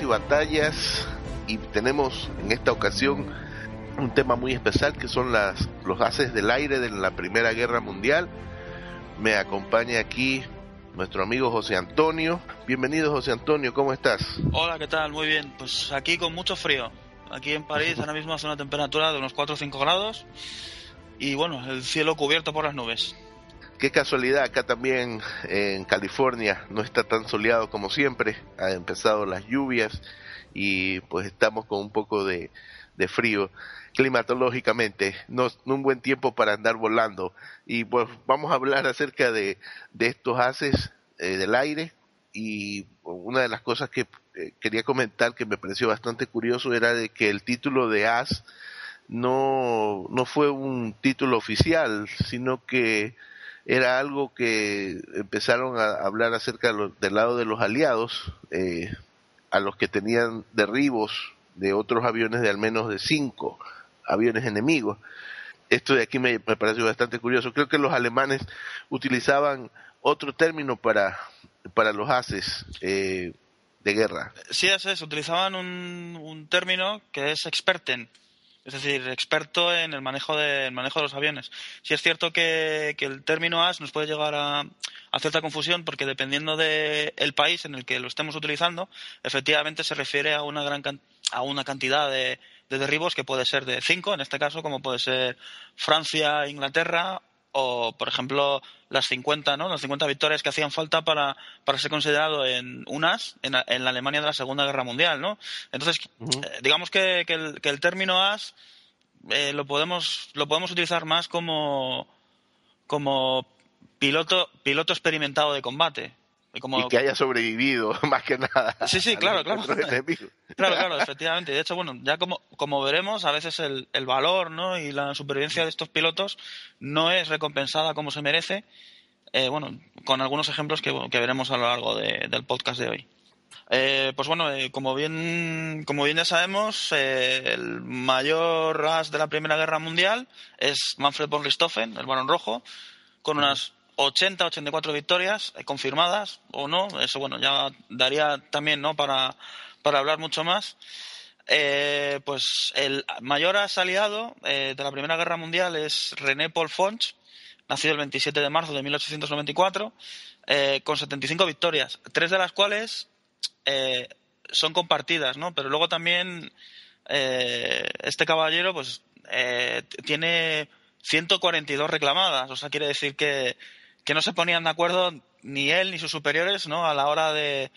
Y Batallas y tenemos en esta ocasión un tema muy especial que son las, los haces del aire de la Primera Guerra Mundial. Me acompaña aquí nuestro amigo José Antonio. Bienvenido José Antonio, ¿cómo estás? Hola, ¿qué tal? Muy bien. Pues aquí con mucho frío. Aquí en París ahora mismo hace una temperatura de unos 4 o 5 grados y bueno, el cielo cubierto por las nubes. Qué casualidad, acá también en California no está tan soleado como siempre, han empezado las lluvias y pues estamos con un poco de, frío climatológicamente, no, un buen tiempo para andar volando. Y pues vamos a hablar acerca de, estos haces eh, del aire y una de las cosas que eh, quería comentar que me pareció bastante curioso era de que el título de as no, no fue un título oficial, sino que era algo que empezaron a hablar acerca del lado de los aliados, eh, a los que tenían derribos de otros aviones de al menos de cinco aviones enemigos. Esto de aquí me, pareció bastante curioso. Creo que los alemanes utilizaban otro término para, para los haces eh, de guerra. Sí, es, utilizaban un, un término que es experten, es decir, experto en el manejo de, manejo de los aviones. Sí es cierto que, el término AS nos puede llegar a, cierta confusión porque dependiendo del país en el que lo estemos utilizando, efectivamente se refiere a una gran a una cantidad de, de derribos que puede ser de cinco, en este caso, como puede ser Francia, Inglaterra o, por ejemplo, las 50, ¿no? Las 50 victorias que hacían falta para, para ser considerado en un as en, en, la Alemania de la Segunda Guerra Mundial, ¿no? Entonces, eh, digamos que, que, el, que, el, término as eh, lo podemos lo podemos utilizar más como como piloto piloto experimentado de combate y, que haya sobrevivido, más que nada. Sí, sí, claro, claro. Claro, claro, efectivamente. De hecho, bueno, ya como, como veremos, a veces el, el valor ¿no? y la supervivencia de estos pilotos no es recompensada como se merece. Eh, bueno, con algunos ejemplos que, que, veremos a lo largo del podcast de hoy. Eh, pues bueno, eh, como bien como bien ya sabemos, el mayor as de la Primera Guerra Mundial es Manfred von Richthofen, el Barón Rojo, con unas 80, 84 victorias eh, confirmadas o no, eso bueno, ya daría también ¿no? para, para hablar mucho más. Eh, pues el mayor aliado eh, de la Primera Guerra Mundial es René Paul Fonch, nacido el 27 de marzo de 1894, con 75 victorias, tres de las cuales son compartidas, ¿no? Pero luego también este caballero pues tiene 142 reclamadas, o sea, quiere decir que, que no se ponían de acuerdo ni él ni sus superiores ¿no? a la hora de,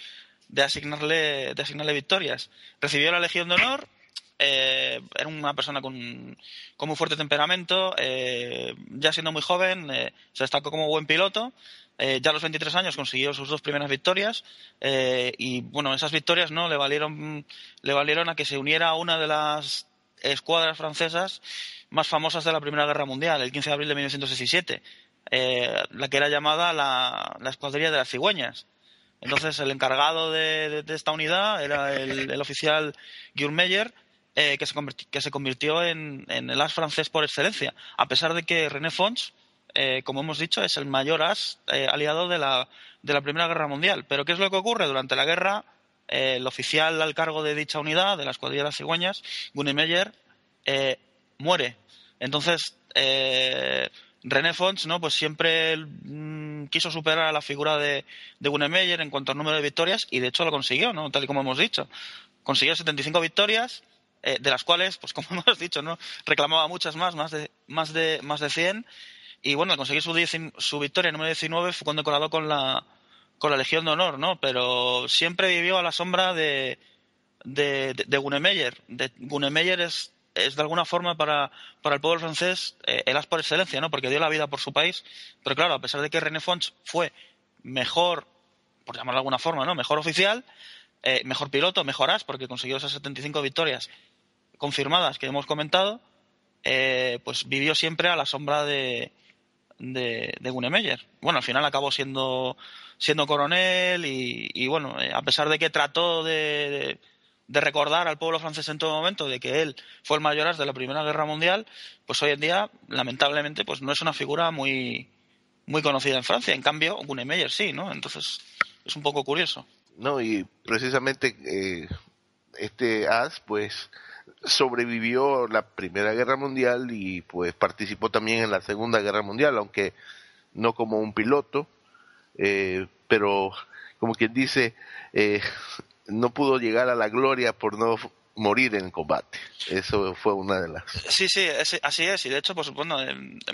de, asignarle, de asignarle victorias. Recibió la Legión de Honor, eh, era una persona con, con muy fuerte temperamento, eh, ya siendo muy joven, eh, se destacó como buen piloto. ya a los 23 años consiguió sus dos primeras victorias y bueno, esas victorias no le valieron, le valieron a que se uniera a una de las escuadras francesas más famosas de la Primera Guerra Mundial, el 15 de abril de 1917. Eh, la que era llamada la, escuadrilla de las cigüeñas. Entonces, el encargado de, esta unidad era el, oficial Guillaume Meyer, eh, que, se que, se convirtió en, el as francés por excelencia, a pesar de que René Fons, eh, como hemos dicho, es el mayor as aliado de la, de la Primera Guerra Mundial. Pero, ¿qué es lo que ocurre? Durante la guerra, el oficial al cargo de dicha unidad, de la escuadrilla de las cigüeñas, Guillaume Meyer, muere. Entonces, René Fons, ¿no? Pues siempre mm, quiso superar a la figura de, de Gunemeyer en cuanto al número de victorias y de hecho lo consiguió, ¿no? Tal y como hemos dicho. Consiguió 75 victorias, eh, de las cuales, pues como hemos dicho, ¿no? Reclamaba muchas más, más de, más de, más de 100. Y bueno, al conseguir su, su victoria número 19 fue condecorado con la, con la Legión de Honor, ¿no? Pero siempre vivió a la sombra de, de, de. De, Gunemeyer es, es de alguna forma para, para el pueblo francés eh, el as por excelencia, ¿no? Porque dio la vida por su país. Pero claro, a pesar de que René Fons fue mejor, por llamarlo de alguna forma, ¿no? Mejor oficial, eh, mejor piloto, mejor as, porque consiguió esas 75 victorias confirmadas que hemos comentado, eh, pues vivió siempre a la sombra de, de, de Gunemeyer. Bueno, al final acabó siendo, siendo coronel y, bueno, a pesar de que trató de recordar al pueblo francés en todo momento de que él fue el mayor de la Primera Guerra Mundial, pues hoy en día, lamentablemente, pues no es una figura muy, muy conocida en Francia. En cambio, Gunemeyer sí, ¿no? Entonces, es un poco curioso. No, y precisamente eh, este as, pues, sobrevivió la Primera Guerra Mundial y pues participó también en la Segunda Guerra Mundial, aunque no como un piloto, eh, pero como quien dice, eh, no pudo llegar a la gloria por no morir en combate. Eso fue una de las. Sí, sí, así es. Y de hecho, pues bueno,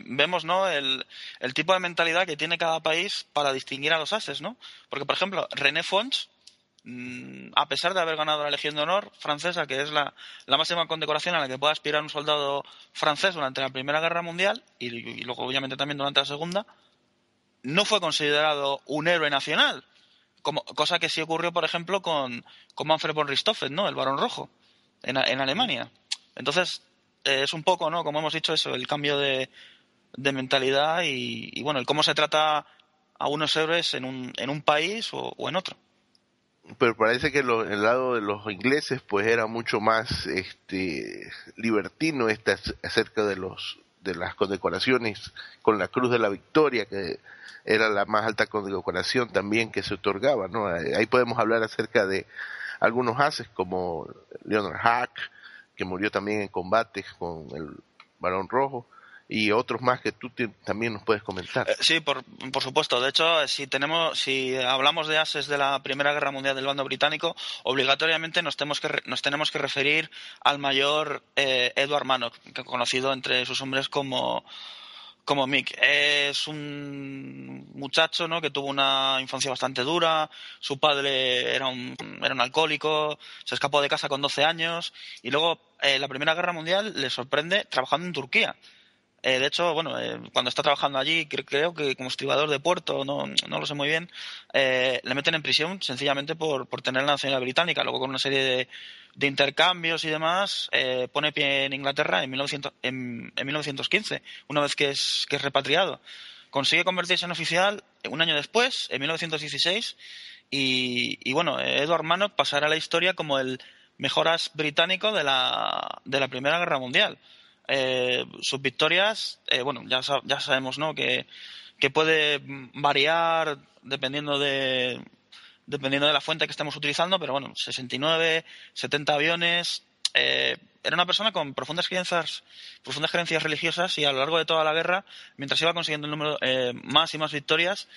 vemos ¿no? El, el, tipo de mentalidad que tiene cada país para distinguir a los ases, ¿no? Porque, por ejemplo, René Fons, mm, a pesar de haber ganado la Legión de Honor francesa, que es la, la máxima condecoración a la que puede aspirar un soldado francés durante la Primera Guerra Mundial y, y luego, obviamente, también durante la Segunda, no fue considerado un héroe nacional como, cosa que sí ocurrió, por ejemplo, con, con Manfred von Richthofen, ¿no? El Barón Rojo, en, en Alemania. Entonces, eh, es un poco, ¿no? Como hemos dicho, eso, el cambio de, de mentalidad y, bueno, el cómo se trata a unos héroes en un, en un país o, en otro. Pero parece que el lado de los ingleses, pues era mucho más este, libertino este, acerca de los de las condecoraciones con la Cruz de la Victoria, que era la más alta condecoración también que se otorgaba, ¿no? Ahí podemos hablar acerca de algunos haces como Leonard Hack, que murió también en combates con el Barón Rojo, y otros más que tú también nos puedes comentar. Eh, sí, por, por, supuesto. De hecho, si tenemos, si hablamos de ases de la Primera Guerra Mundial del bando británico, obligatoriamente nos tenemos que nos tenemos que referir al mayor eh, Edward Manock, conocido entre sus hombres como como Mick. Es un muchacho ¿no? que tuvo una infancia bastante dura, su padre era un, era un alcohólico, se escapó de casa con 12 años y luego eh, la Primera Guerra Mundial le sorprende trabajando en Turquía. Eh, de hecho, bueno, eh, cuando está trabajando allí, creo que como estribador de puerto, no, no lo sé muy bien, eh, le meten en prisión sencillamente por, por tener la nacionalidad británica. Luego, con una serie de, de intercambios y demás, eh, pone pie en Inglaterra en, 1900, en, en 1915, una vez que es, que es repatriado. Consigue convertirse en oficial un año después, en 1916, y, y bueno, Edward Manock pasará a la historia como el mejor as británico de la, de la Primera Guerra Mundial eh, sus victorias, eh, bueno, ya, ya sabemos, ¿no? Que, que puede variar dependiendo de, dependiendo de la fuente que estemos utilizando, pero bueno, 69, 70 aviones. Eh, era una persona con profundas creencias, profundas creencias religiosas y a lo largo de toda la guerra, mientras iba consiguiendo el número eh, más y más victorias,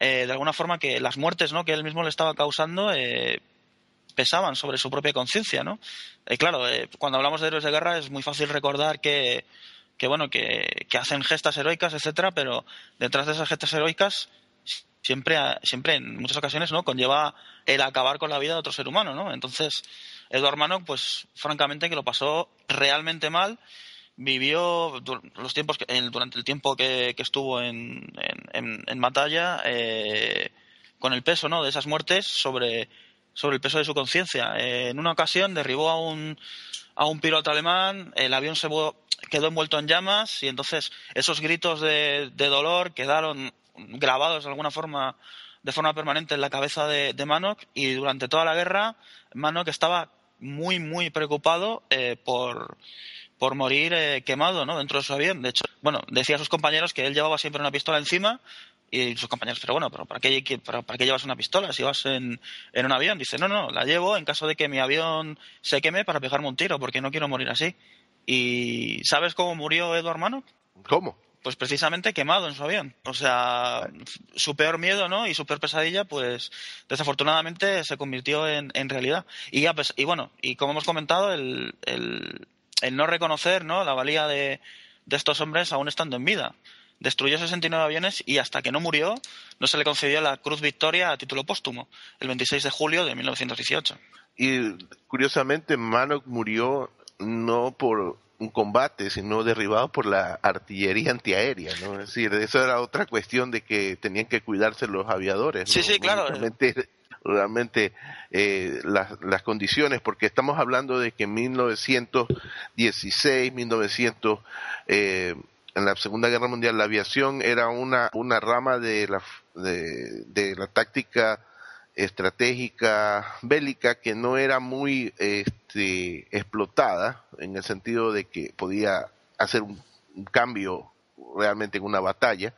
eh, de alguna forma que las muertes ¿no? que él mismo le estaba causando eh, pesaban sobre su propia conciencia, ¿no? Y claro, eh, cuando hablamos de héroes de guerra es muy fácil recordar que, que bueno, que, hacen gestas heroicas, etcétera, pero detrás de esas gestas heroicas siempre, siempre en muchas ocasiones, ¿no? Conlleva el acabar con la vida de otro ser humano, ¿no? Entonces, Eduard Manock, pues, francamente, que lo pasó realmente mal, vivió los tiempos durante el tiempo que, estuvo en, en, en batalla eh, con el peso, ¿no? De esas muertes sobre sobre el peso de su conciencia. Eh, en una ocasión derribó a un, a un piloto alemán, el avión se quedó envuelto en llamas y entonces esos gritos de, de dolor quedaron grabados de alguna forma de forma permanente en la cabeza de, de Manock y durante toda la guerra Manock estaba muy muy preocupado eh, por, por morir eh, quemado ¿no? dentro de su avión. De hecho, bueno, decía a sus compañeros que él llevaba siempre una pistola encima y sus compañeros, pero bueno, pero ¿para qué, para, para qué llevas una pistola si vas en, en, un avión? Dice, no, no, la llevo en caso de que mi avión se queme para pegarme un tiro, porque no quiero morir así. ¿Y sabes cómo murió Edward Manock? ¿Cómo? pues precisamente quemado en su avión. O sea, su peor miedo, ¿no? Y su peor pesadilla, pues desafortunadamente se convirtió en, en realidad. Y, y bueno, y como hemos comentado, el, el, el no reconocer, ¿no? La valía de, de estos hombres aún estando en vida. Destruyó 69 aviones y hasta que no murió no se le concedió la Cruz Victoria a título póstumo, el 26 de julio de 1918. Y curiosamente, Manock murió no por un combate, sino derribado por la artillería antiaérea, ¿no? Es decir, eso era otra cuestión de que tenían que cuidarse los aviadores. Sí, sí, claro. Realmente, realmente eh, las, las condiciones, porque estamos hablando de que en 1916, 1900, eh, en la Segunda Guerra Mundial, la aviación era una, una rama de la, de, la táctica estratégica bélica que no era muy este, explotada en el sentido de que podía hacer un, cambio realmente en una batalla.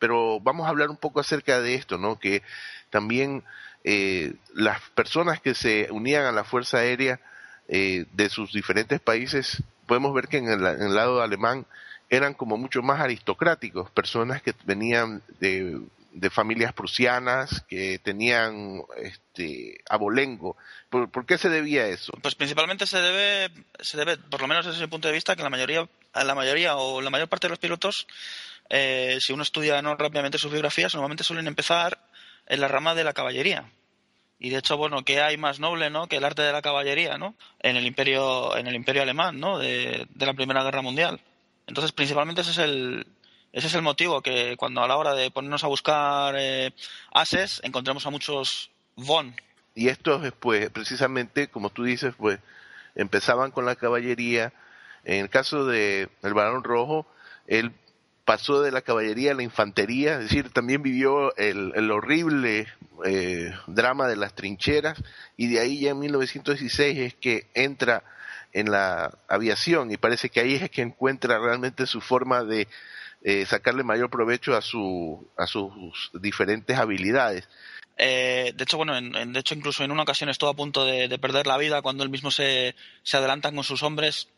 Pero vamos a hablar un poco acerca de esto no que también eh, las personas que se unían a la fuerza aérea eh, de sus diferentes países podemos ver que en el lado alemán eran como mucho más aristocráticos personas que venían de de familias prusianas que tenían este abolengo. ¿Por, qué se debía eso? Pues principalmente se debe, se debe, por lo menos desde ese punto de vista, que la mayoría, la mayoría o la mayor parte de los pilotos, eh, si uno estudia no rápidamente sus biografías, normalmente suelen empezar en la rama de la caballería. Y de hecho, bueno, ¿qué hay más noble, no? Que el arte de la caballería, ¿no? En el imperio, en el imperio alemán, ¿no? De, de la Primera Guerra Mundial. Entonces, principalmente ese es el, ese es el motivo que cuando a la hora de ponernos a buscar eh, ases encontremos a muchos von. Y estos, pues, precisamente, como tú dices, pues, empezaban con la caballería. En el caso de el Barón Rojo, él pasó de la caballería a la infantería, es decir, también vivió el, el horrible eh, drama de las trincheras y de ahí ya en 1916 es que entra en la aviación y parece que ahí es que encuentra realmente su forma de eh, sacarle mayor provecho a, su, a sus diferentes habilidades. Eh, de hecho, bueno, en, de hecho incluso en una ocasión estuvo a punto de, perder la vida cuando él mismo se, se adelantan con sus hombres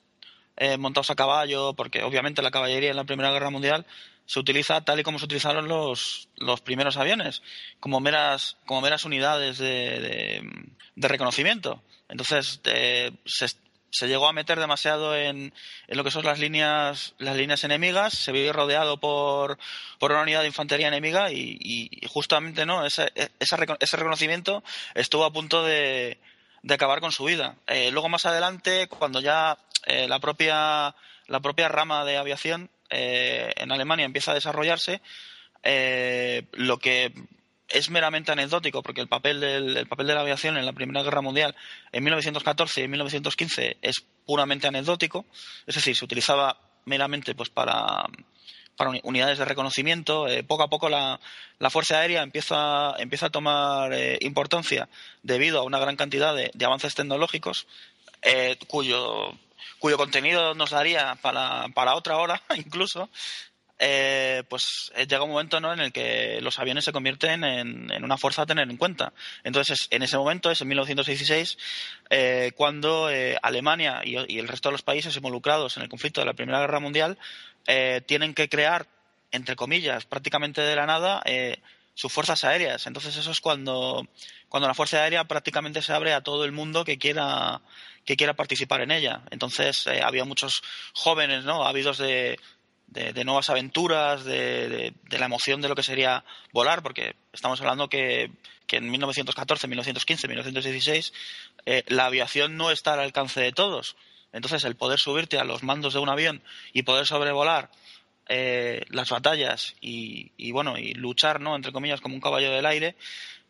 eh, montados a caballo, porque obviamente la caballería en la Primera Guerra Mundial se utiliza tal y como se utilizaron los, los primeros aviones, como meras, como meras unidades de, de, reconocimiento. Entonces, se, se llegó a meter demasiado en, en, lo que son las líneas, las líneas enemigas, se vio rodeado por, por una unidad de infantería enemiga y, y justamente no ese, ese, reconocimiento estuvo a punto de, de acabar con su vida. Eh, luego más adelante, cuando ya eh, la, propia, la propia rama de aviación eh, en Alemania empieza a desarrollarse, lo que es meramente anecdótico porque el papel, del, papel de la aviación en la Primera Guerra Mundial en 1914 y en 1915 es puramente anecdótico, es decir, se utilizaba meramente pues para, para unidades de reconocimiento. Eh, poco a poco la, la, Fuerza Aérea empieza, empieza a tomar eh, importancia debido a una gran cantidad de, avances tecnológicos eh, cuyo cuyo contenido nos daría para, para otra hora incluso, eh, pues eh, llega un momento ¿no? en el que los aviones se convierten en, una fuerza a tener en cuenta. Entonces, en ese momento, es en 1916, eh, cuando Alemania y, el resto de los países involucrados en el conflicto de la Primera Guerra Mundial tienen que crear, entre comillas, prácticamente de la nada, sus fuerzas aéreas. Entonces, eso es cuando, cuando la Fuerza Aérea prácticamente se abre a todo el mundo que quiera que quiera participar en ella. Entonces había muchos jóvenes, ¿no? Ávidos de, de, nuevas aventuras, de, la emoción de lo que sería volar, porque estamos hablando que, en 1914, 1915, 1916 la aviación no está al alcance de todos. Entonces, el poder subirte a los mandos de un avión y poder sobrevolar eh, las batallas y, bueno y luchar, no, entre comillas, como un caballo del aire,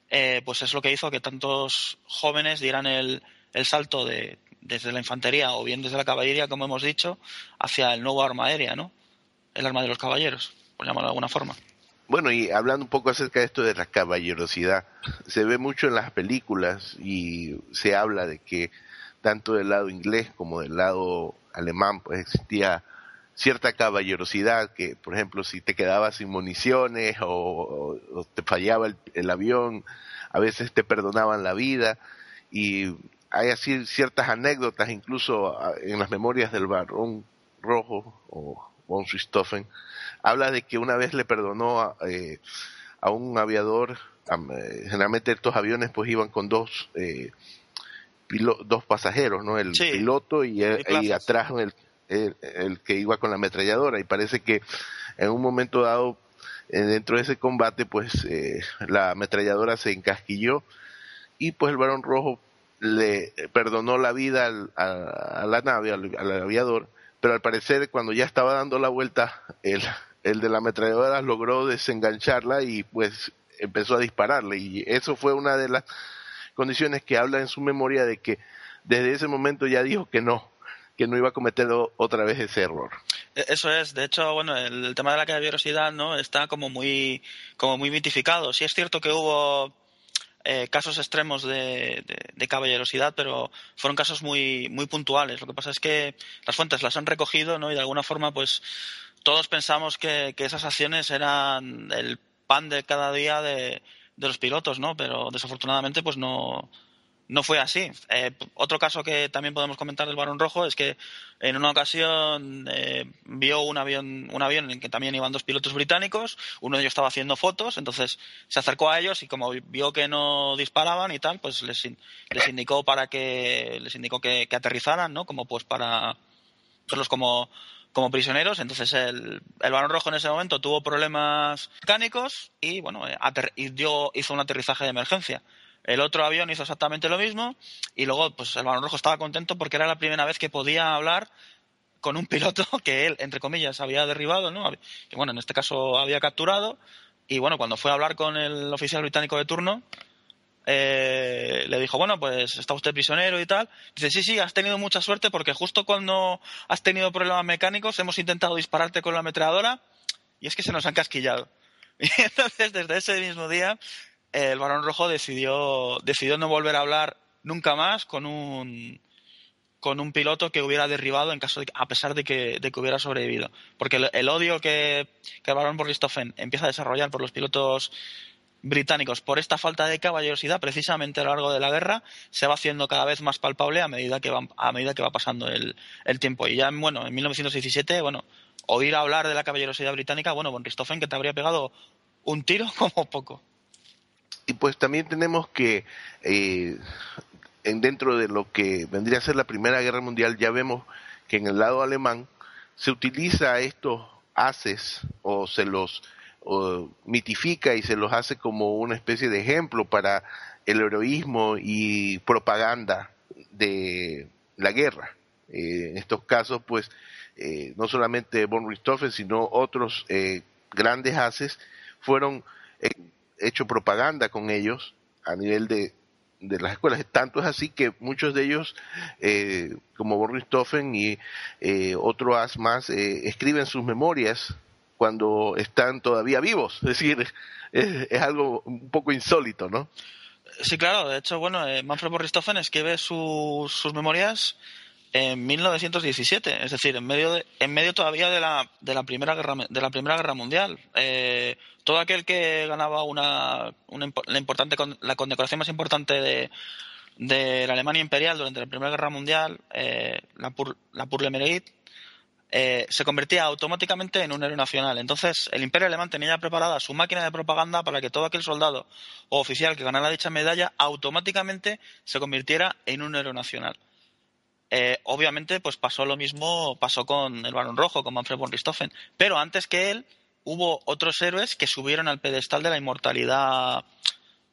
eh, pues es lo que hizo que tantos jóvenes dieran el, el salto de, desde la infantería o bien desde la caballería, como hemos dicho, hacia el nuevo arma aérea, ¿no? El arma de los caballeros, por llamarlo de alguna forma. Bueno, y hablando un poco acerca de esto de la caballerosidad, se ve mucho en las películas y se habla de que tanto del lado inglés como del lado alemán pues existía cierta caballerosidad que, por ejemplo, si te quedabas sin municiones o, te fallaba el, el, avión, a veces te perdonaban la vida y hay así ciertas anécdotas incluso ah, en las memorias del barón rojo o von Richthofen, habla de que una vez le perdonó a, a un aviador, generalmente estos aviones pues iban con dos dos pasajeros, ¿no? El piloto y, atrás el, el, que iba con la ametralladora. Y parece que en un momento dado, eh, dentro de ese combate, pues eh, la ametralladora se encasquilló y pues el varón rojo le perdonó la vida al, a, la nave, al, aviador, pero al parecer cuando ya estaba dando la vuelta, el, el de la ametralladora logró desengancharla y pues empezó a dispararle. Y eso fue una de las condiciones que habla en su memoria de que desde ese momento ya dijo que no, que no iba a cometer otra vez ese error. E, eso es, de hecho, bueno, el, tema de la caballerosidad no está como muy, como muy mitificado. Sí es cierto que hubo eh, casos extremos de, caballerosidad, pero fueron casos muy, muy puntuales. Lo que pasa es que las fuentes las han recogido, ¿no? Y de alguna forma, pues, todos pensamos que esas acciones eran el pan de cada día de, de los pilotos, ¿no? Pero desafortunadamente, pues no, no fue así. Eh, otro caso que también podemos comentar del Barón Rojo es que en una ocasión eh, vio un avión, un avión en el que también iban dos pilotos británicos, uno de ellos estaba haciendo fotos, entonces se acercó a ellos y como vio que no disparaban y tal, pues les, les indicó para que les indicó que, que aterrizaran, ¿no? Como pues para verlos como como prisioneros. Entonces el, el Barón Rojo en ese momento tuvo problemas mecánicos y bueno, eh, hizo un aterrizaje de emergencia. El otro avión hizo exactamente lo mismo y luego pues el Barón Rojo estaba contento porque era la primera vez que podía hablar con un piloto que él, entre comillas, había derribado, ¿no? Que bueno, en este caso había capturado y bueno, cuando fue a hablar con el oficial británico de turno, eh, le dijo, bueno, pues está usted prisionero y tal. Dice, sí, sí, has tenido mucha suerte porque justo cuando has tenido problemas mecánicos hemos intentado dispararte con la ametralladora y es que se nos han casquillado. Y entonces, desde ese mismo día, el varón rojo decidió, decidió no volver a hablar nunca más con un, con un piloto que hubiera derribado en caso de, a pesar de que, de que hubiera sobrevivido. Porque el, odio que, el varón Borristofen empieza a desarrollar por los pilotos británicos por esta falta de caballerosidad precisamente a lo largo de la guerra se va haciendo cada vez más palpable a medida que va, a medida que va pasando el, tiempo y ya bueno en 1917 bueno oír hablar de la caballerosidad británica bueno von que te habría pegado un tiro como poco y pues también tenemos que eh, en dentro de lo que vendría a ser la primera guerra mundial ya vemos que en el lado alemán se utiliza estos haces o se los mitifica y se los hace como una especie de ejemplo para el heroísmo y propaganda de la guerra. Eh, en estos casos, pues, eh, no solamente von Richthofen, sino otros eh, grandes haces fueron hecho propaganda con ellos a nivel de, de las escuelas. Tanto es así que muchos de ellos, como von Richthofen y otro as más, escriben sus memorias cuando están todavía vivos. Es decir, es, algo un poco insólito, ¿no? Sí, claro. De hecho, bueno, eh, Manfred Borristofen escribe sus, sus memorias en 1917, es decir, en medio de, en medio todavía de la, de la primera guerra de la primera guerra mundial. Eh, todo aquel que ganaba una, la importante la condecoración más importante de, de la Alemania imperial durante la primera guerra mundial, eh, la Pur, eh, se convertía automáticamente en un héroe nacional. Entonces, el Imperio Alemán tenía preparada su máquina de propaganda para que todo aquel soldado o oficial que ganara dicha medalla automáticamente se convirtiera en un héroe nacional. Eh, obviamente, pues pasó lo mismo, pasó con el Barón Rojo, con Manfred von Richthofen, pero antes que él hubo otros héroes que subieron al pedestal de la inmortalidad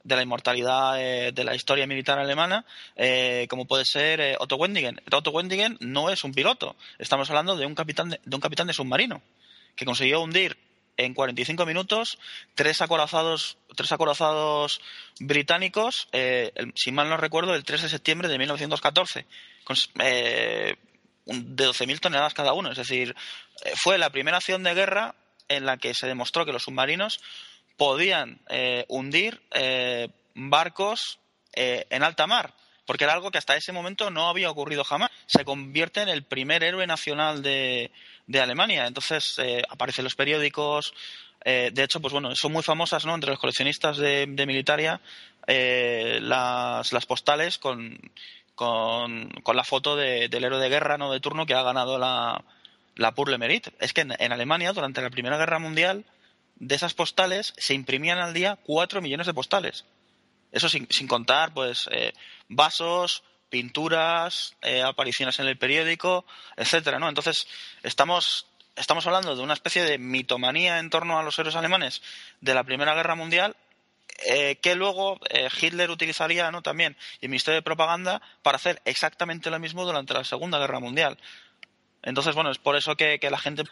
de la inmortalidad eh, de la historia militar alemana, eh, como puede ser eh, Otto Wendigen. Otto Wendigen no es un piloto, estamos hablando de un capitán de, un capitán de submarino que consiguió hundir en 45 minutos tres acorazados, tres acorazados británicos, si mal no recuerdo, el 3 de septiembre de 1914, con, de 12.000 toneladas cada uno. Es decir, fue la primera acción de guerra en la que se demostró que los submarinos podían eh, hundir eh, barcos eh, en alta mar, porque era algo que hasta ese momento no había ocurrido jamás. Se convierte en el primer héroe nacional de, Alemania. Entonces aparecen los periódicos. de hecho, pues bueno, son muy famosas ¿no? entre los coleccionistas de, Militaria las, las postales con, con, con la foto del héroe de guerra no de turno que ha ganado la, la Purle Merit. Es que en, Alemania, durante la Primera Guerra Mundial, de esas postales se imprimían al día 4 millones de postales. Eso sin, contar, pues, eh, vasos, pinturas, eh, apariciones en el periódico, etcétera, ¿no? Entonces, estamos, estamos hablando de una especie de mitomanía en torno a los héroes alemanes de la Primera Guerra Mundial eh, que luego Hitler utilizaría ¿no? también y el Ministerio de Propaganda para hacer exactamente lo mismo durante la Segunda Guerra Mundial. Entonces, bueno, es por eso que, la gente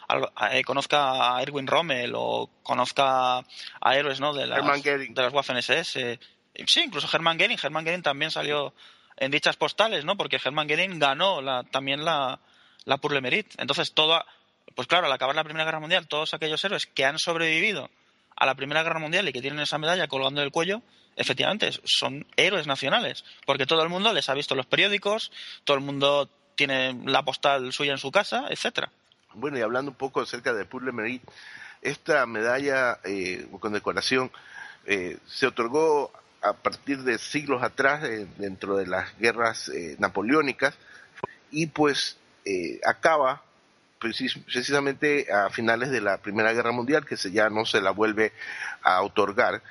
eh, conozca a Erwin Rommel o conozca a héroes ¿no? de, las, de las Waffen SS. Sí, incluso Hermann Goering. Hermann Goering también salió en dichas postales, ¿no? Porque Hermann Goering ganó la, también la, la Pour Entonces, todo, pues claro, al acabar la Primera Guerra Mundial, todos aquellos héroes que han sobrevivido a la Primera Guerra Mundial y que tienen esa medalla colgando del cuello, efectivamente, son héroes nacionales, porque todo el mundo les ha visto en los periódicos, todo el mundo tiene la postal suya en su casa, etcétera. Bueno, y hablando un poco acerca de Pour le esta medalla eh, con decoración eh, se otorgó a partir de siglos atrás eh, dentro de las guerras eh, napoleónicas y pues acaba precisamente a finales de la Primera Guerra Mundial, que se, ya no se la vuelve a otorgar.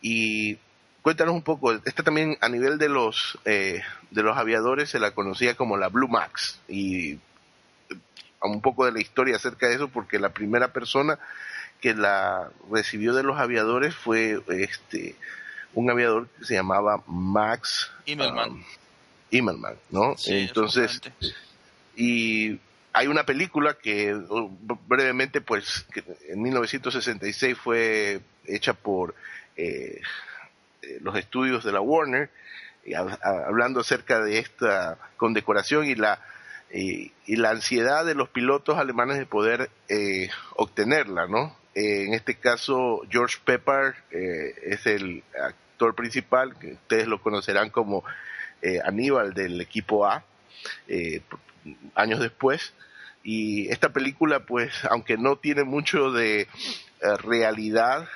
Y cuéntanos un poco, esta también a nivel de los, eh, de los aviadores se la conocía como la Blue Max. Y un poco de la historia acerca de eso, porque la primera persona que la recibió de los aviadores fue este un aviador que se llamaba Max Immelman. Um, ¿no? Entonces, y hay una película que uh, brevemente, pues, en 1966 fue hecha por eh, eh, los estudios de la Warner, hablando acerca de esta condecoración y la y, la ansiedad de los pilotos alemanes de poder eh, obtenerla, ¿no? en este caso, George Pepper es el actor principal, que ustedes lo conocerán como Aníbal del equipo A, años después. Y esta película, pues, aunque no tiene mucho de eh, realidad,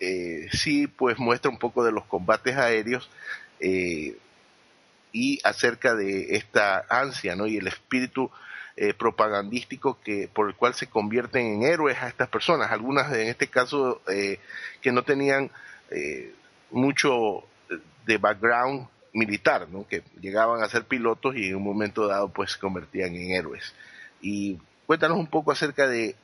eh, sí, pues muestra un poco de los combates aéreos eh, y acerca de esta ansia, ¿no? Y el espíritu propagandístico que por el cual se convierten en héroes a estas personas. Algunas, en este caso, que no tenían mucho de background militar, ¿no? Que llegaban a ser pilotos y en un momento dado, pues, se convertían en héroes. Y cuéntanos un poco acerca de,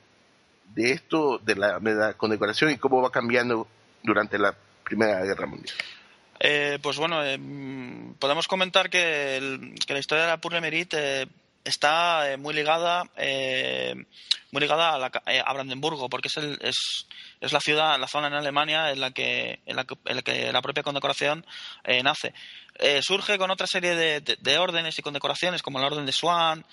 de esto, de la, condecoración y cómo va cambiando durante la Primera Guerra Mundial. Eh, pues bueno, eh, podemos comentar que, la historia de la Pour eh, está muy ligada muy ligada a, Brandenburgo porque es, el, es, es, la ciudad la zona en Alemania en la que en la, que, la propia condecoración nace surge con otra serie de, de, órdenes y condecoraciones como la orden de Swan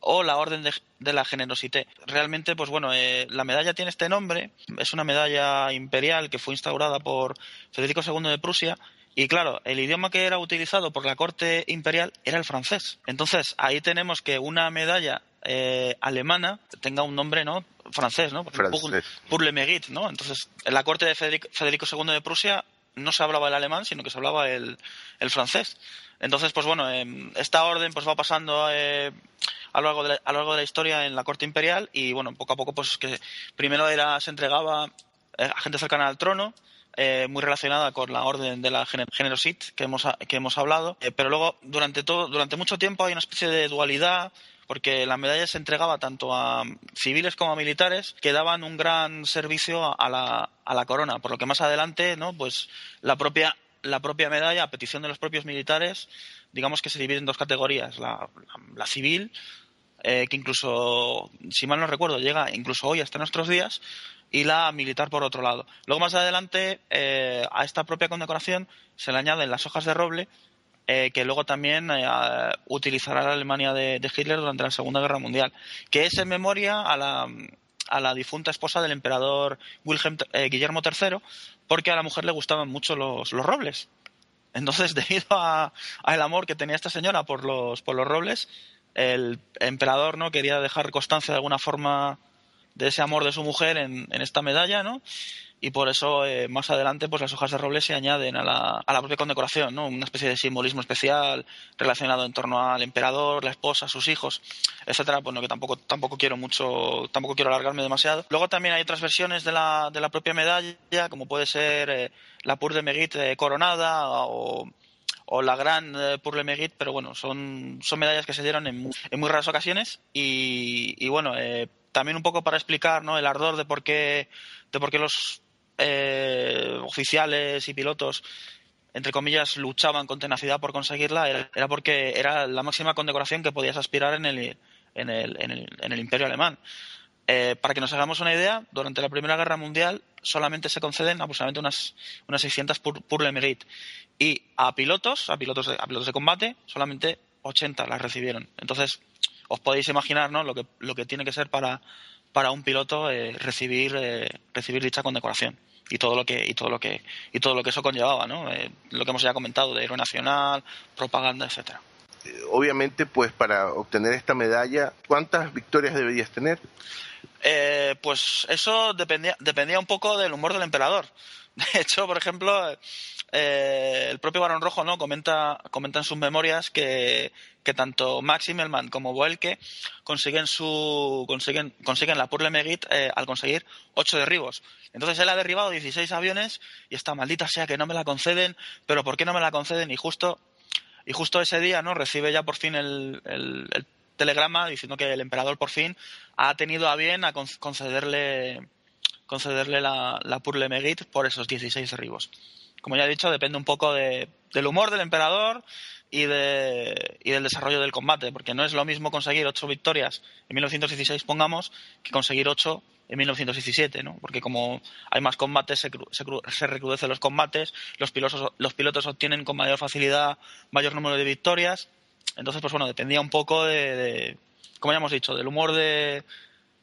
o la Orden de, la Generosité. Realmente, pues bueno, eh, la medalla tiene este nombre, es una medalla imperial que fue instaurada por Federico II de Prusia y claro, el idioma que era utilizado por la corte imperial era el francés. Entonces, ahí tenemos que una medalla eh, alemana tenga un nombre no francés, ¿no? Francés. Pour, le mérite, ¿no? Entonces, en la corte de Federico, Federico II de Prusia no se hablaba el alemán, sino que se hablaba el, el francés. Entonces, pues bueno, em, esta orden pues va pasando eh, a, lo largo de la, historia en la corte imperial y bueno, poco a poco pues que primero era se entregaba eh, a gente cercana al trono, eh, muy relacionada con la orden de la Generosit que hemos, que hemos hablado, pero luego durante, todo, durante mucho tiempo hay una especie de dualidad porque la medalla se entregaba tanto a civiles como a militares que daban un gran servicio a la, a la corona, por lo que más adelante, ¿no? Pues la propia la propia medalla, a petición de los propios militares, digamos que se divide en dos categorías. La, civil, eh, que incluso, si mal no recuerdo, llega incluso hoy hasta nuestros días, y la militar por otro lado. Luego más adelante, eh, a esta propia condecoración se le añaden las hojas de roble, eh, que luego también utilizará la Alemania de, Hitler durante la Segunda Guerra Mundial, que es en memoria a la, a la difunta esposa del emperador Wilhelm, Guillermo III, porque a la mujer le gustaban mucho los, los robles. Entonces, debido al amor que tenía esta señora por los, por los robles, el emperador no quería dejar constancia de alguna forma de ese amor de su mujer en, en esta medalla, ¿no? y por eso eh, más adelante pues las hojas de roble se añaden a la, a la propia condecoración, ¿no? Una especie de simbolismo especial relacionado en torno al emperador, la esposa, sus hijos, etcétera, pues no, que tampoco tampoco quiero mucho, tampoco quiero alargarme demasiado. Luego también hay otras versiones de la, de la propia medalla, como puede ser eh, la Pur de Megit coronada o o la gran eh, Purle Megit, pero bueno, son, son medallas que se dieron en, en muy raras ocasiones y, y bueno, eh, también un poco para explicar ¿no? el ardor de por qué, de por qué los eh, oficiales y pilotos entre comillas, luchaban con tenacidad por conseguirla, era, porque era la máxima condecoración que podías aspirar en el, en el, en el, Imperio Alemán. Eh, para que nos hagamos una idea, durante la Primera Guerra Mundial solamente se conceden aproximadamente unas, unas 600 por, por le mérite. Y a pilotos, a pilotos, de, a pilotos de combate, solamente 80 las recibieron. Entonces, os podéis imaginar ¿no? lo, que, lo que tiene que ser para, para un piloto eh, recibir, eh, recibir dicha condecoración y todo lo que y todo lo que y todo lo que eso conllevaba no eh, lo que hemos ya comentado de héroe nacional propaganda etcétera. Obviamente pues para obtener esta medalla cuántas victorias deberías tener eh, pues eso dependía dependía un poco del humor del emperador. De hecho por ejemplo eh, el propio Barón Rojo no comenta, comenta en sus memorias que, tanto Max Immelman como Boelke consiguen su consiguen, consiguen la Purle Megit eh, al conseguir ocho derribos. Entonces él ha derribado 16 aviones y esta maldita sea que no me la conceden, pero ¿por qué no me la conceden? Y justo y justo ese día no recibe ya por fin el telegrama diciendo que el emperador por fin ha tenido a bien a concederle concederle la, la Purle Megit por esos 16 derribos como ya he dicho, depende un poco de, del humor del emperador y, de, y del desarrollo del combate, porque no es lo mismo conseguir ocho victorias en 1916, pongamos, que conseguir ocho en 1917, ¿no? Porque como hay más combates, se, se, recrudecen los combates, los pilotos, los pilotos obtienen con mayor facilidad mayor número de victorias. Entonces, pues bueno, dependía un poco de, de como ya hemos dicho, del humor de,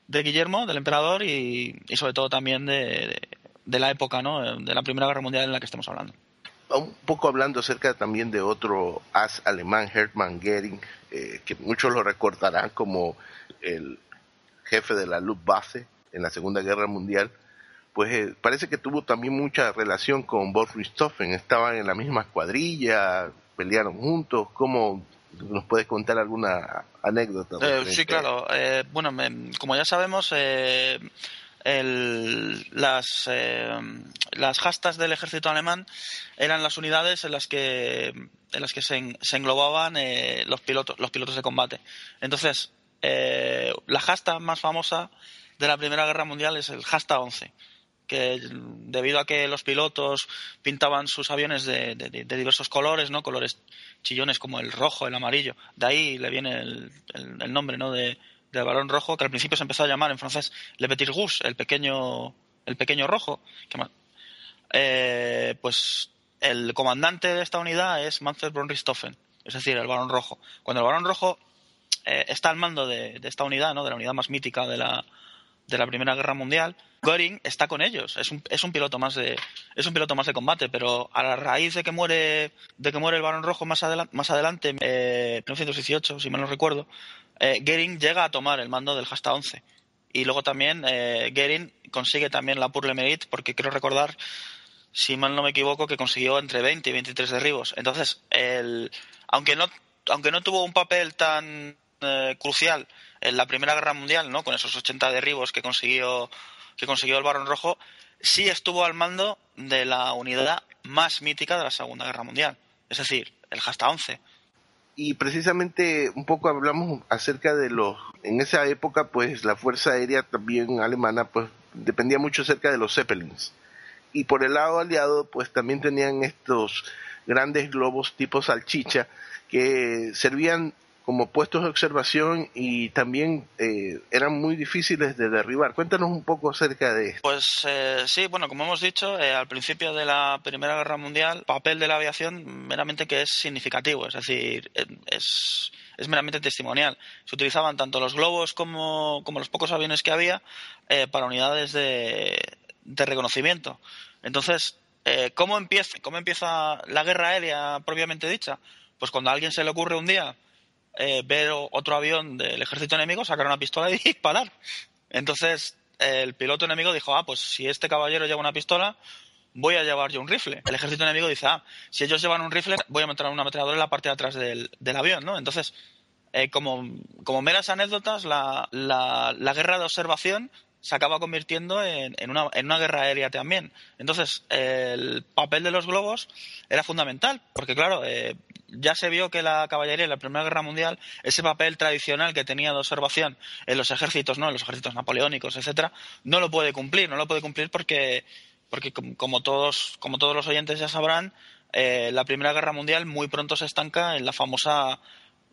de Guillermo, del emperador, y sobre todo también de, de la época, ¿no? De la Primera Guerra Mundial en la que estamos hablando. Un poco hablando acerca también de otro as alemán, Hermann Goering, eh, que muchos lo recordarán como el jefe de la Luftwaffe en la Segunda Guerra Mundial, pues eh, parece que tuvo también mucha relación con Boris Richthofen, estaban en la misma escuadrilla, pelearon juntos, ¿cómo nos puedes contar alguna anécdota? Eh, sí, claro. Eh, bueno, me, como ya sabemos, eh, el, las, eh, las hastas del ejército alemán eran las unidades en las que, en las que se, englobaban eh, los, pilotos, los pilotos de combate. Entonces, eh, la hasta más famosa de la Primera Guerra Mundial es el hasta 11 que debido a que los pilotos pintaban sus aviones de, diversos colores, ¿no? Colores chillones como el rojo, el amarillo. De ahí le viene el, el, el nombre, ¿no? De, del balón rojo, que al principio se empezó a llamar en francés Le Petit Rouge, el pequeño, el pequeño rojo. Que, eh, pues el comandante de esta unidad es Manfred von Richthofen, es decir, el balón rojo. Cuando el balón rojo eh, está al mando de, de, esta unidad, ¿no? de la unidad más mítica de la, de la Primera Guerra Mundial, Göring está con ellos, es un, es un piloto más de es un piloto más de combate, pero a la raíz de que muere de que muere el Barón Rojo más, adela más adelante, eh, 1918, si mal no recuerdo, eh, Goering llega a tomar el mando del Hasta 11 y luego también eh, consigue también la Purle Merit porque quiero recordar si mal no me equivoco que consiguió entre 20 y 23 derribos. Entonces, el, aunque no aunque no tuvo un papel tan eh, crucial en la Primera Guerra Mundial, ¿no? Con esos 80 derribos que consiguió que consiguió el Barón Rojo, sí estuvo al mando de la unidad más mítica de la Segunda Guerra Mundial, es decir, el Hasta 11. Y precisamente un poco hablamos acerca de los, en esa época pues la Fuerza Aérea también alemana pues dependía mucho acerca de los Zeppelins. Y por el lado aliado pues también tenían estos grandes globos tipo salchicha que servían como puestos de observación y también eh, eran muy difíciles de derribar. Cuéntanos un poco acerca de esto. Pues eh, sí, bueno, como hemos dicho, eh, al principio de la Primera Guerra Mundial, el papel de la aviación meramente que es significativo, es decir, es, es meramente testimonial. Se utilizaban tanto los globos como, como los pocos aviones que había eh, para unidades de, de reconocimiento. Entonces, eh, ¿cómo, empieza, ¿cómo empieza la guerra aérea propiamente dicha? Pues cuando a alguien se le ocurre un día eh, ver otro avión del ejército enemigo, sacar una pistola y disparar. Entonces el piloto enemigo dijo, ah, pues si este caballero lleva una pistola, voy a llevar yo un rifle. El ejército enemigo dice, ah, si ellos llevan un rifle, voy a meter una ametralladora en la parte de atrás del, avión, ¿no? Entonces, eh, como, como meras anécdotas, la, la, guerra de observación se acaba convirtiendo en, en, una, en, una, guerra aérea también. Entonces, el papel de los globos era fundamental, porque claro, eh, ya se vio que la caballería en la Primera Guerra Mundial, ese papel tradicional que tenía de observación en los ejércitos, ¿no? en los ejércitos napoleónicos, etcétera, no lo puede cumplir, no lo puede cumplir porque, porque como, todos, como todos los oyentes ya sabrán, eh, la Primera Guerra Mundial muy pronto se estanca en la famosa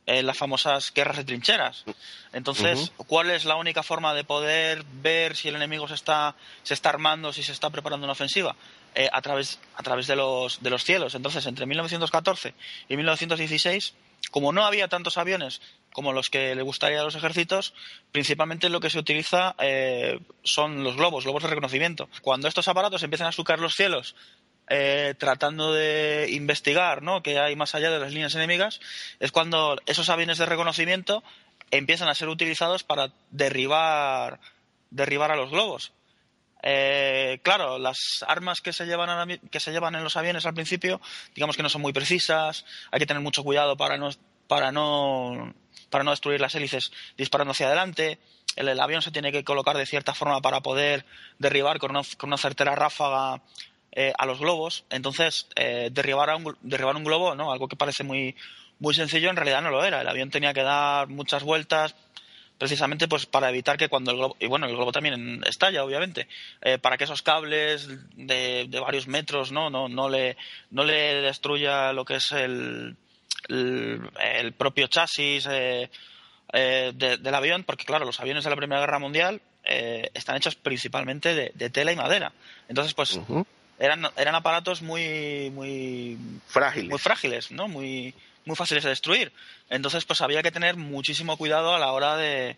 en las famosas guerras de trincheras. Entonces, ¿cuál es la única forma de poder ver si el enemigo se está, se está armando, si se está preparando una ofensiva? Eh, a través, a través de, los, de los cielos. Entonces, entre 1914 y 1916, como no había tantos aviones como los que le gustaría a los ejércitos, principalmente lo que se utiliza eh, son los globos, globos de reconocimiento. Cuando estos aparatos empiezan a sucar los cielos eh, tratando de investigar ¿no? qué hay más allá de las líneas enemigas, es cuando esos aviones de reconocimiento empiezan a ser utilizados para derribar, derribar a los globos. Eh, claro, las armas que se, llevan que se llevan en los aviones al principio, digamos que no son muy precisas, hay que tener mucho cuidado para no, para no, para no destruir las hélices disparando hacia adelante. El, avión se tiene que colocar de cierta forma para poder derribar con una, con una certera ráfaga eh, a los globos. Entonces, eh, derribar, un, derribar un globo, ¿no? algo que parece muy, muy sencillo, en realidad no lo era. El avión tenía que dar muchas vueltas, precisamente pues para evitar que cuando el globo, y bueno, el globo también estalla, obviamente, eh, para que esos cables de, varios metros no, no, no, le, no le destruya lo que es el, el, propio chasis eh, eh, del avión, porque claro, los aviones de la Primera Guerra Mundial están hechos principalmente de, tela y madera. Entonces, pues eran, eran aparatos muy, muy frágiles, muy frágiles, ¿no? Muy, muy fáciles de destruir. Entonces, pues había que tener muchísimo cuidado a la hora de,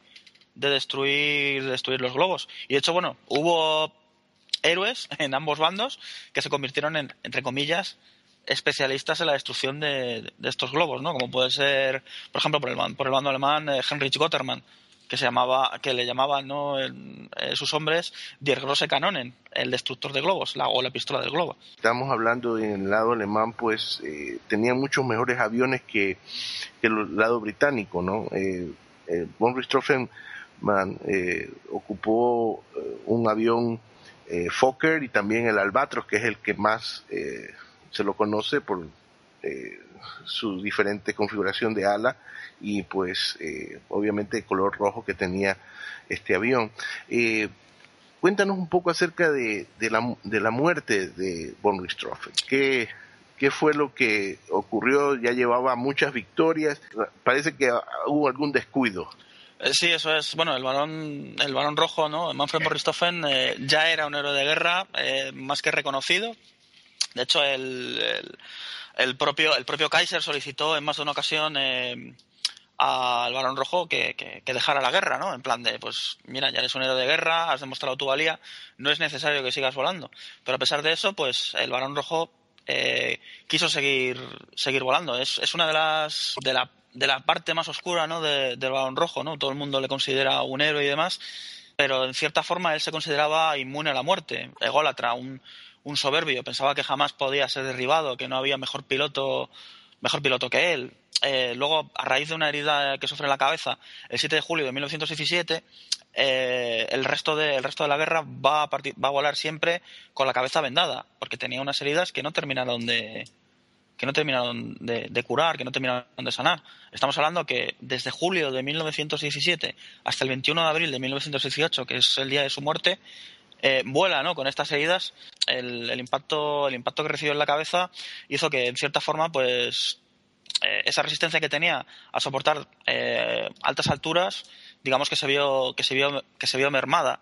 destruir, destruir los globos. Y de hecho, bueno, hubo héroes en ambos bandos que se convirtieron en, entre comillas, especialistas en la destrucción de, estos globos, ¿no? Como puede ser, por ejemplo, por el, por el bando alemán, eh, Heinrich Gottermann, que se llamaba que le llamaban ¿no? Eh, sus hombres Die Grosse Kanonen, el destructor de globos, la, o la pistola del globo. Estamos hablando en el lado alemán, pues eh, tenía muchos mejores aviones que, el lado británico, ¿no? Eh, eh von Richthofen ocupó un avión Fokker y también el Albatros, que es el que más se lo conoce por su diferente configuración de ala y pues eh, obviamente el color rojo que tenía este avión. Eh, cuéntanos un poco acerca de, de, la, de la muerte de von Richthofen. ¿Qué, ¿Qué fue lo que ocurrió? Ya llevaba muchas victorias. Parece que hubo algún descuido. Eh, sí, eso es. Bueno, el balón, el balón rojo, ¿no? Manfred von Richthofen ya era un héroe de guerra, más que reconocido. De hecho, el, propio, el propio Kaiser solicitó en más de una ocasión al Barón Rojo que, que, dejara la guerra, ¿no? En plan de, pues mira, ya eres un héroe de guerra, has demostrado tu valía, no es necesario que sigas volando. Pero a pesar de eso, pues el Barón Rojo eh, quiso seguir, seguir volando. Es, es una de las, de la, de la parte más oscura, ¿no? del Barón Rojo, ¿no? Todo el mundo le considera un héroe y demás, pero en cierta forma él se consideraba inmune a la muerte, ególatra, un, un soberbio, pensaba que jamás podía ser derribado, que no había mejor piloto, mejor piloto que él eh, luego, a raíz de una herida que sufre en la cabeza, el 7 de julio de 1917, eh, el, resto de, resto de la guerra va a, va a volar siempre con la cabeza vendada, porque tenía unas heridas que no terminaron de, que no terminaron de, curar, que no terminaron de sanar. Estamos hablando que desde julio de 1917 hasta el 21 de abril de 1918, que es el día de su muerte, eh, vuela ¿no? con estas heridas. El, el, impacto, el impacto que recibió en la cabeza hizo que, en cierta forma, pues eh, esa resistencia que tenía a soportar eh, altas alturas digamos que se vio que se vio que se vio mermada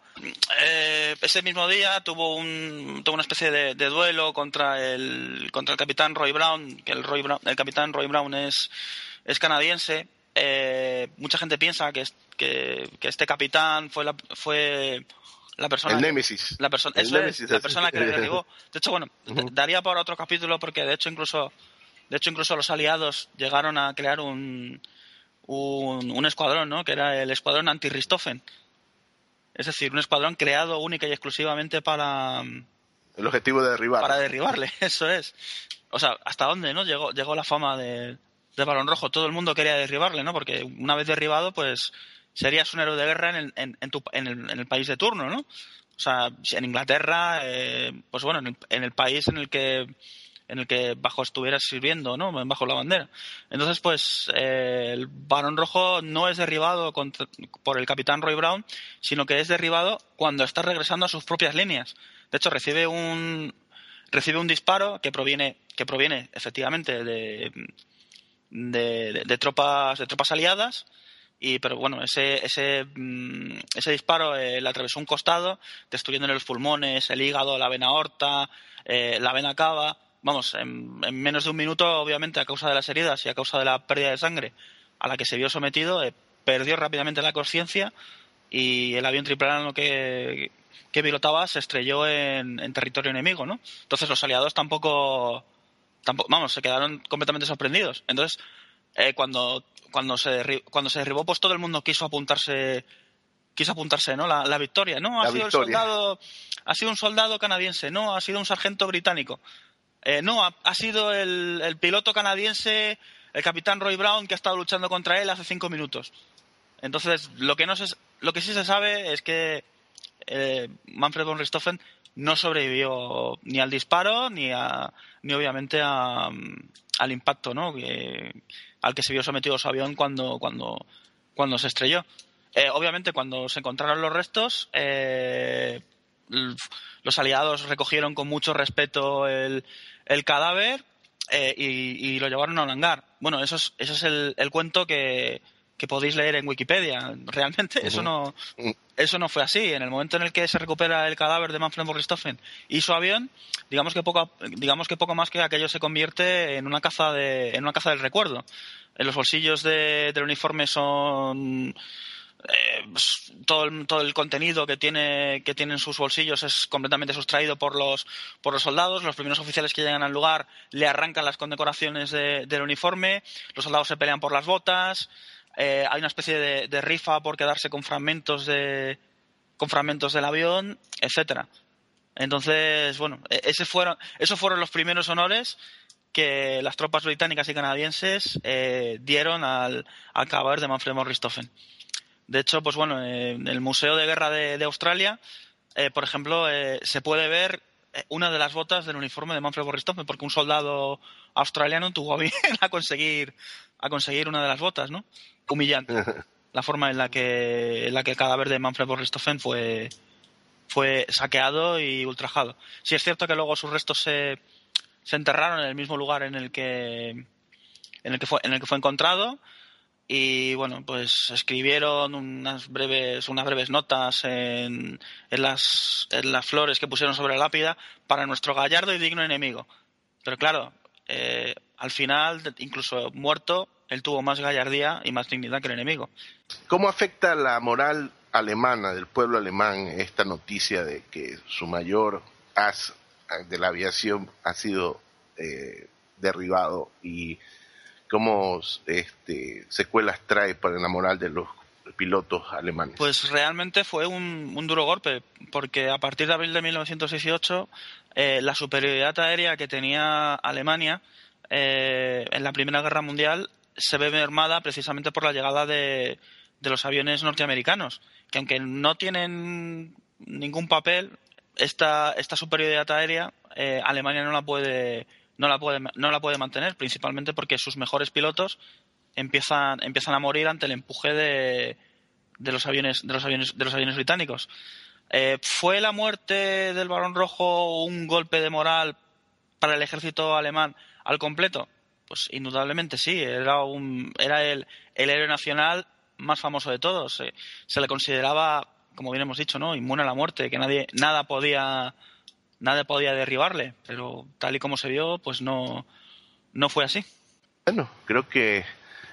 ese mismo día tuvo un tuvo una especie de, duelo contra el contra el capitán Roy Brown que el Roy Brown, el capitán Roy Brown es es canadiense mucha gente piensa que, que, que este capitán fue la fue la persona el Némesis. La, persona la persona que le derribó. De hecho, bueno, daría para otro capítulo porque de hecho incluso de hecho, incluso los aliados llegaron a crear un, un, escuadrón, ¿no? Que era el escuadrón anti-Ristoffen. Es decir, un escuadrón creado única y exclusivamente para... El objetivo de derribarle. Para derribarle, eso es. O sea, ¿hasta dónde no llegó, llegó la fama de, de Balón Rojo? Todo el mundo quería derribarle, ¿no? Porque una vez derribado, pues serías un héroe de guerra en el, en, en el, país de turno, ¿no? O sea, en Inglaterra, eh, pues bueno, en el, país en el que en el que bajo estuvieras sirviendo, ¿no? Bajo la bandera. Entonces, pues, eh, el Barón Rojo no es derribado por el capitán Roy Brown, sino que es derribado cuando está regresando a sus propias líneas. De hecho, recibe un recibe un disparo que proviene que proviene efectivamente de, de, tropas de tropas aliadas y pero bueno ese ese, mm, ese disparo eh, le atravesó un costado destruyéndole los pulmones el hígado la vena aorta eh, la vena cava vamos, en, menos de un minuto, obviamente, a causa de las heridas y a causa de la pérdida de sangre a la que se vio sometido, eh, perdió rápidamente la conciencia y el avión triplano que, que pilotaba se estrelló en, territorio enemigo, ¿no? Entonces los aliados tampoco, tampoco, vamos, se quedaron completamente sorprendidos. Entonces, eh, cuando, cuando, se cuando se derribó, pues todo el mundo quiso apuntarse quiso apuntarse, ¿no? La, victoria, ¿no? Ha sido el soldado, ha sido un soldado canadiense, no, ha sido un sargento británico. Eh, no, ha, sido el, piloto canadiense, el capitán Roy Brown, que ha estado luchando contra él hace cinco minutos. Entonces, lo que, no lo que sí se sabe es que eh, Manfred von Richthofen no sobrevivió ni al disparo ni, a, ni obviamente al impacto ¿no? Al que se vio sometido su avión cuando, cuando, cuando se estrelló. Eh, obviamente, cuando se encontraron los restos, los aliados recogieron con mucho respeto el, el cadáver eh, y, lo llevaron a hangar. Bueno, eso es, eso es el, el cuento que, que, podéis leer en Wikipedia. Realmente eso no eso no fue así. En el momento en el que se recupera el cadáver de Manfred von Richthofen y su avión, digamos que poco digamos que poco más que aquello se convierte en una caza de en una caza del recuerdo. En los bolsillos de, del uniforme son eh, todo, el, todo el contenido que tiene que tienen sus bolsillos es completamente sustraído por los por los soldados los primeros oficiales que llegan al lugar le arrancan las condecoraciones del uniforme los soldados se pelean por las botas eh, hay una especie de, rifa por quedarse con fragmentos de con fragmentos del avión etcétera entonces bueno e, ese fueron esos fueron los primeros honores que las tropas británicas y canadienses eh, dieron al, al de Manfred von Richthofen. De hecho, pues bueno, en el Museo de Guerra de, Australia, eh, por ejemplo, se puede ver una de las botas del uniforme de Manfred Borristoff, porque un soldado australiano tuvo bien a conseguir, a conseguir una de las botas, ¿no? Humillante. la forma en la que, en la que el cadáver de Manfred Borristoffen fue, fue saqueado y ultrajado. Sí es cierto que luego sus restos se, se enterraron en el mismo lugar en el que, en el que fue, en el que fue encontrado y bueno pues escribieron unas breves unas breves notas en, en, las, en las flores que pusieron sobre la lápida para nuestro gallardo y digno enemigo pero claro eh, al final incluso muerto él tuvo más gallardía y más dignidad que el enemigo cómo afecta la moral alemana del pueblo alemán esta noticia de que su mayor as de la aviación ha sido eh, derribado y cómo este, secuelas trae para la moral de los pilotos alemanes? Pues realmente fue un, duro golpe, porque a partir de abril de 1918 eh, la superioridad aérea que tenía Alemania eh, en la Primera Guerra Mundial se ve mermada precisamente por la llegada de, los aviones norteamericanos, que aunque no tienen ningún papel, esta, esta superioridad aérea eh, Alemania no la puede no la puede, no la puede mantener, principalmente porque sus mejores pilotos empiezan, empiezan a morir ante el empuje de, de los aviones, de los aviones, de los aviones británicos. Eh, ¿Fue la muerte del Barón Rojo un golpe de moral para el ejército alemán al completo? Pues indudablemente sí, era, un, era el, el héroe nacional más famoso de todos. se le consideraba, como bien hemos dicho, ¿no? inmune a la muerte, que nadie, nada podía nada podía derribarle, pero tal y como se vio, pues no, no fue así. Bueno, creo que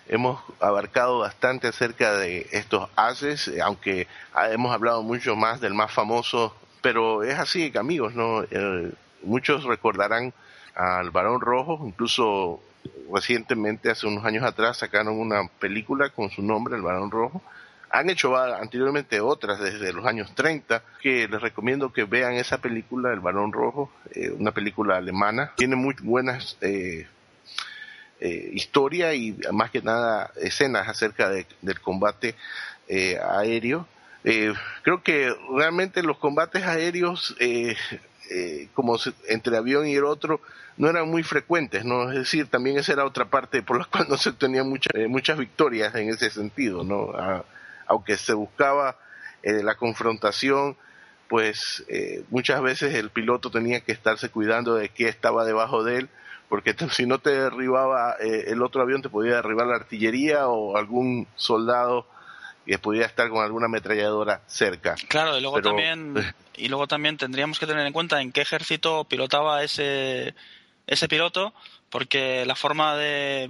hemos abarcado bastante acerca de estos haces, aunque hemos hablado mucho más del más famoso, pero es así, amigos, ¿no? Eh, muchos recordarán al Barón Rojo, incluso recientemente, hace unos años atrás, sacaron una película con su nombre, El Barón Rojo, Han hecho anteriormente otras desde los años 30, que les recomiendo que vean esa película, El Barón Rojo, eh, una película alemana. Tiene muy buenas eh, eh, historia y más que nada escenas acerca del combate aéreo. creo que realmente los combates aéreos como entre avión y el otro no eran muy frecuentes, ¿no? Es decir, también esa era otra parte por la cual no se tenían muchas muchas victorias en ese sentido, ¿no? aunque se buscaba eh, la confrontación, pues eh, muchas veces el piloto tenía que estarse cuidando de qué estaba debajo de él, porque si no te derribaba eh, el otro avión, te podía derribar la artillería o algún soldado que podía estar con alguna ametralladora cerca. Claro, y luego también y luego también tendríamos que tener en cuenta en qué ejército pilotaba ese ese piloto, porque la forma de,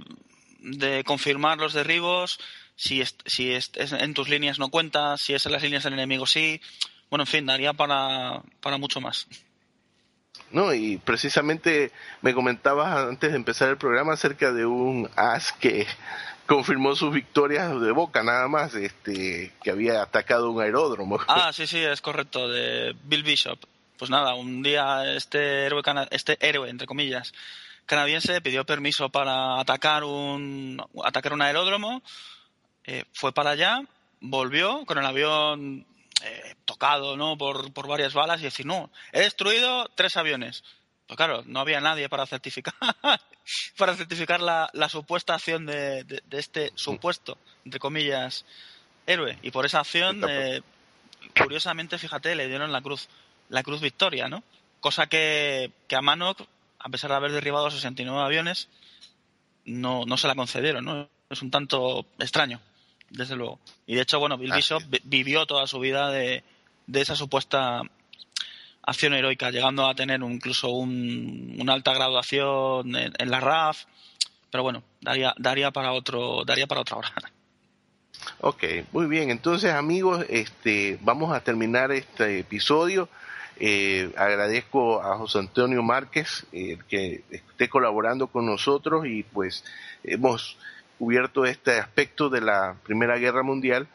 de confirmar los derribos si, es, si es, en tus líneas no cuenta, si es en las líneas del enemigo sí. Bueno, en fin, daría para, para mucho más. No, y precisamente me comentabas antes de empezar el programa acerca de un as que confirmó sus victorias de boca nada más, este, que había atacado un aeródromo. Ah, sí, sí, es correcto, de Bill Bishop. Pues nada, un día este héroe, este héroe entre comillas, canadiense pidió permiso para atacar un, atacar un aeródromo, eh, fue para allá, volvió con el avión eh, tocado ¿no? por, por varias balas y decir, no, he destruido tres aviones. Pues claro, no había nadie para certificar para certificar la, la supuesta acción de, de, este supuesto, entre comillas, héroe. Y por esa acción, eh, curiosamente, fíjate, le dieron la cruz, la cruz victoria, ¿no? Cosa que, que a Manok, a pesar de haber derribado 69 aviones, no, no se la concedieron, ¿no? Es un tanto extraño desde luego. Y de hecho, bueno, Bill Bishop vivió toda su vida de, esa supuesta acción heroica, llegando a tener incluso una alta graduación en, la RAF. Pero bueno, daría, daría para otro, daría para otra hora. Ok, muy bien. Entonces, amigos, este, vamos a terminar este episodio. Eh, agradezco a José Antonio Márquez eh, que esté colaborando con nosotros y pues hemos cubierto este aspecto de la Primera Guerra Mundial.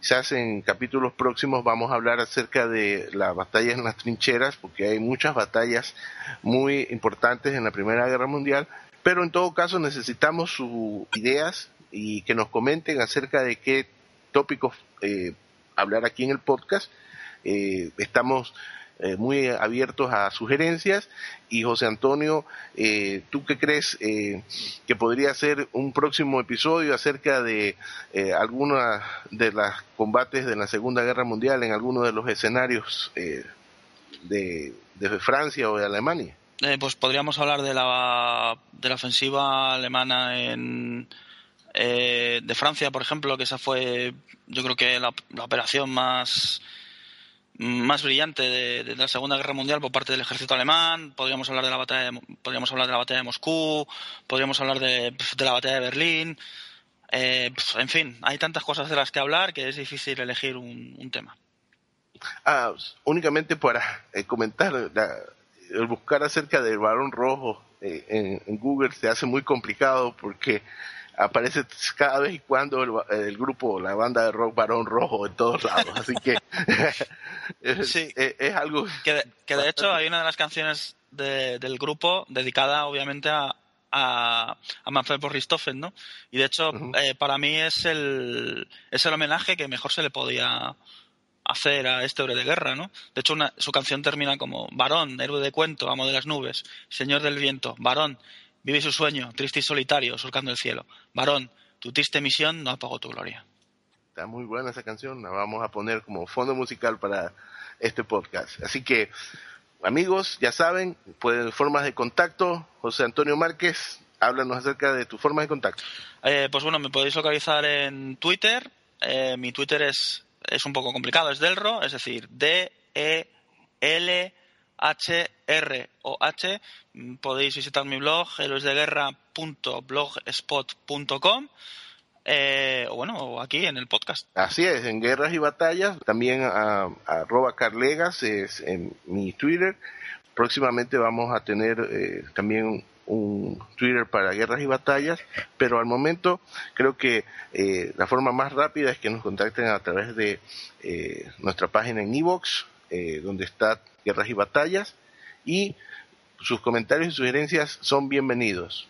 Quizás en capítulos próximos vamos a hablar acerca de las batallas en las trincheras, porque hay muchas batallas muy importantes en la Primera Guerra Mundial, pero en todo caso necesitamos sus ideas y que nos comenten acerca de qué tópicos eh, hablar aquí en el podcast. Eh, estamos eh, muy abiertos a sugerencias. Y José Antonio, eh, ¿tú qué crees eh, que podría ser un próximo episodio acerca de eh, algunos de los combates de la Segunda Guerra Mundial en algunos de los escenarios de, de Francia o de Alemania? pues podríamos hablar de la, de la ofensiva alemana en, de Francia, por ejemplo, que esa fue, yo creo que la operación más más brillante de, la Segunda Guerra Mundial por parte del ejército alemán. Podríamos hablar de la batalla de, podríamos hablar de la batalla de Moscú, podríamos hablar de, la batalla de Berlín. Eh, en fin, hay tantas cosas de las que hablar que es difícil elegir un, tema. Ah, únicamente para eh, comentar, el buscar acerca del varón rojo eh, en, en, Google se hace muy complicado porque aparece cada vez y cuando el, grupo, la banda de rock Barón Rojo en todos lados. Así que es, algo... Que de, hecho hay una de las canciones del grupo dedicada obviamente a, a, a Manfred ¿no? Y de hecho, eh, para mí es el, es el homenaje que mejor se le podía hacer a este héroe de guerra, ¿no? De hecho, su canción termina como Varón, héroe de cuento, amo de las nubes, señor del viento, varón, Vive su sueño, triste y solitario, surcando el cielo. Varón, tu triste misión no apagó tu gloria. Está muy buena esa canción, la vamos a poner como fondo musical para este podcast. Así que, amigos, ya saben, pueden formas de contacto. José Antonio Márquez, háblanos acerca de tu forma de contacto. Eh, pues bueno, me podéis localizar en Twitter. Eh, mi Twitter es, es un poco complicado, es Delro, es decir, D-E-L H-R-O-H. Mm, podéis visitar mi blog, héroesdeguerra.blogspot.com. Eh, o bueno, aquí en el podcast. Así es, en Guerras y Batallas, también a, arroba carlegas es en mi Twitter. Próximamente vamos a tener eh, también un Twitter para guerras y batallas, pero al momento creo que eh, la forma más rápida es que nos contacten a través de eh, nuestra página en Evox, eh, donde está guerras y batallas, y sus comentarios y sugerencias son bienvenidos.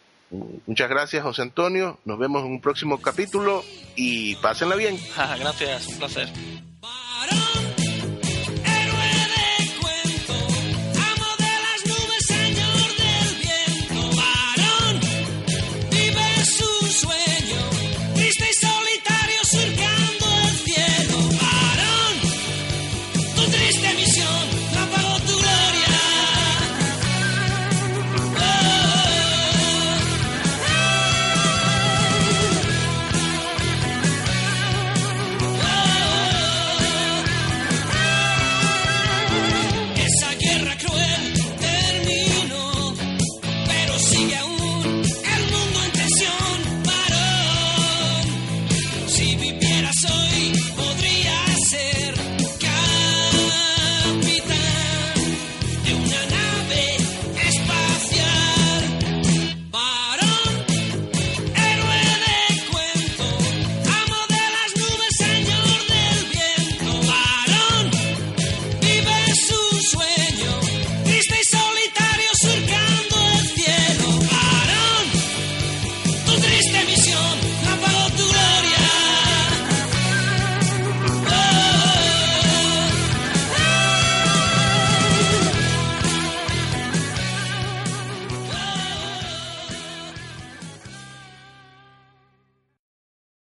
Muchas gracias, José Antonio. Nos vemos en un próximo capítulo y pásenla bien. Gracias, un placer.